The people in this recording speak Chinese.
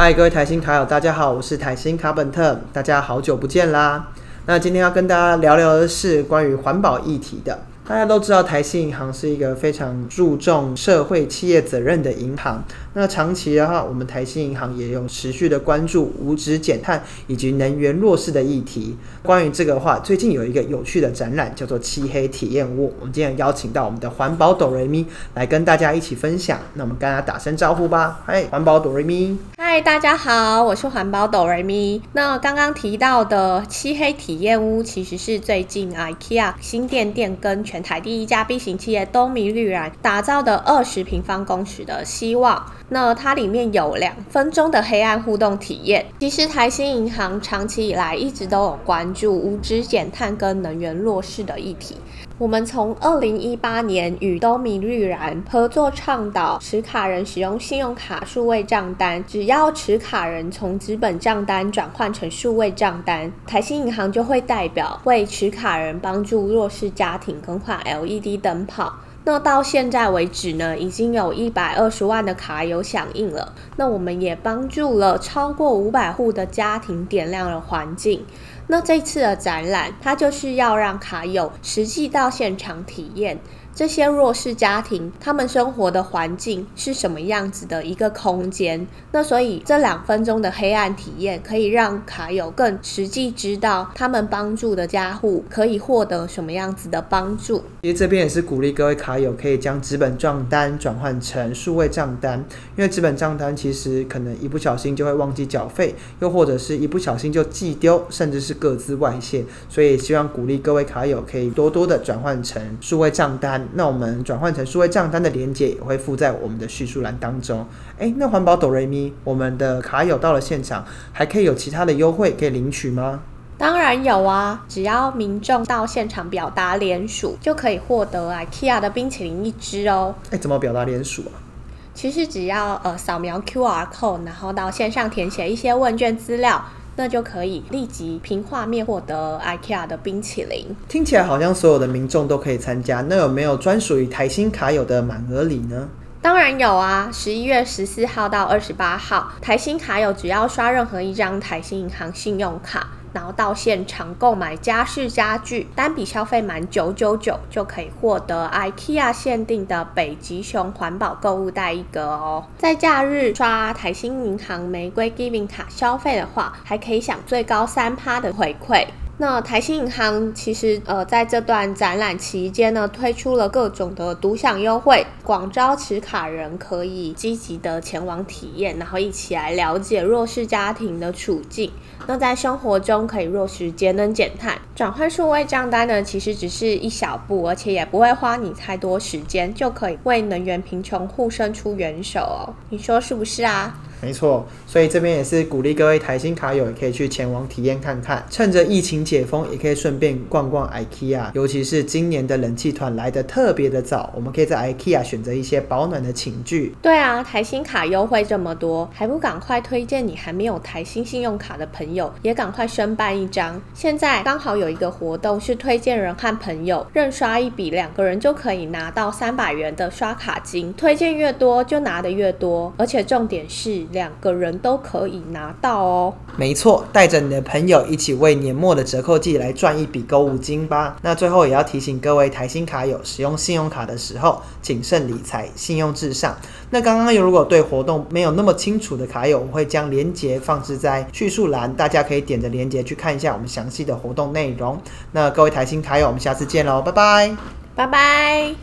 嗨，各位台新卡友，大家好，我是台新卡本特，大家好久不见啦。那今天要跟大家聊聊的是关于环保议题的。大家都知道，台新银行是一个非常注重社会企业责任的银行。那长期的话，我们台新银行也有持续的关注无纸减碳以及能源弱势的议题。关于这个话，最近有一个有趣的展览，叫做“漆黑体验屋”。我们今天邀请到我们的环保哆瑞咪来跟大家一起分享。那我们跟大家打声招呼吧。嗨，环保哆瑞咪。嗨，大家好，我是环保哆瑞咪。那刚刚提到的漆黑体验屋，其实是最近 IKEA 新店店跟全台第一家 B 型企业东米绿然打造的二十平方公尺的希望。那它里面有两分钟的黑暗互动体验。其实台新银行长期以来一直都有关注无纸减碳跟能源弱势的议题。我们从二零一八年与东米绿然合作倡导持卡人使用信用卡数位账单，只要持卡人从纸本账单转换成数位账单，台新银行就会代表为持卡人帮助弱势家庭更换 LED 灯泡。那到现在为止呢，已经有一百二十万的卡友响应了。那我们也帮助了超过五百户的家庭点亮了环境。那这次的展览，它就是要让卡友实际到现场体验。这些弱势家庭，他们生活的环境是什么样子的一个空间？那所以这两分钟的黑暗体验，可以让卡友更实际知道他们帮助的家户可以获得什么样子的帮助。其实这边也是鼓励各位卡友可以将纸本账单转换成数位账单，因为纸本账单其实可能一不小心就会忘记缴费，又或者是一不小心就寄丢，甚至是各自外泄，所以希望鼓励各位卡友可以多多的转换成数位账单。那我们转换成数位账单的连接也会附在我们的叙述栏当中。哎，那环保哆瑞咪，我们的卡友到了现场，还可以有其他的优惠可以领取吗？当然有啊，只要民众到现场表达联署，就可以获得 IKEA 的冰淇淋一支哦。哎，怎么表达联署啊？其实只要呃扫描 QR code，然后到线上填写一些问卷资料。那就可以立即凭画面获得 IKEA 的冰淇淋。听起来好像所有的民众都可以参加，那有没有专属于台新卡友的满额礼呢？当然有啊！十一月十四号到二十八号，台新卡友只要刷任何一张台新银行信用卡。然后到现场购买家饰家具，单笔消费满九九九就可以获得 IKEA 限定的北极熊环保购物袋一个哦。在假日刷台新银行玫瑰 Giving 卡消费的话，还可以享最高三趴的回馈。那台新银行其实呃在这段展览期间呢，推出了各种的独享优惠，广招持卡人可以积极的前往体验，然后一起来了解弱势家庭的处境。那在生活中可以落实节能减碳，转换数位账单呢，其实只是一小步，而且也不会花你太多时间，就可以为能源贫穷户伸出援手哦。你说是不是啊？没错，所以这边也是鼓励各位台新卡友也可以去前往体验看看，趁着疫情解封，也可以顺便逛逛 IKEA。尤其是今年的冷气团来的特别的早，我们可以在 IKEA 选择一些保暖的寝具。对啊，台新卡优惠这么多，还不赶快推荐你还没有台新信用卡的朋友，也赶快申办一张。现在刚好有一个活动，是推荐人和朋友认刷一笔，两个人就可以拿到三百元的刷卡金。推荐越多，就拿的越多，而且重点是。两个人都可以拿到哦。没错，带着你的朋友一起为年末的折扣季来赚一笔购物金吧。那最后也要提醒各位台新卡友，使用信用卡的时候谨慎理财，信用至上。那刚刚有如果对活动没有那么清楚的卡友，我会将链接放置在叙述栏，大家可以点着链接去看一下我们详细的活动内容。那各位台新卡友，我们下次见喽，拜拜，拜拜。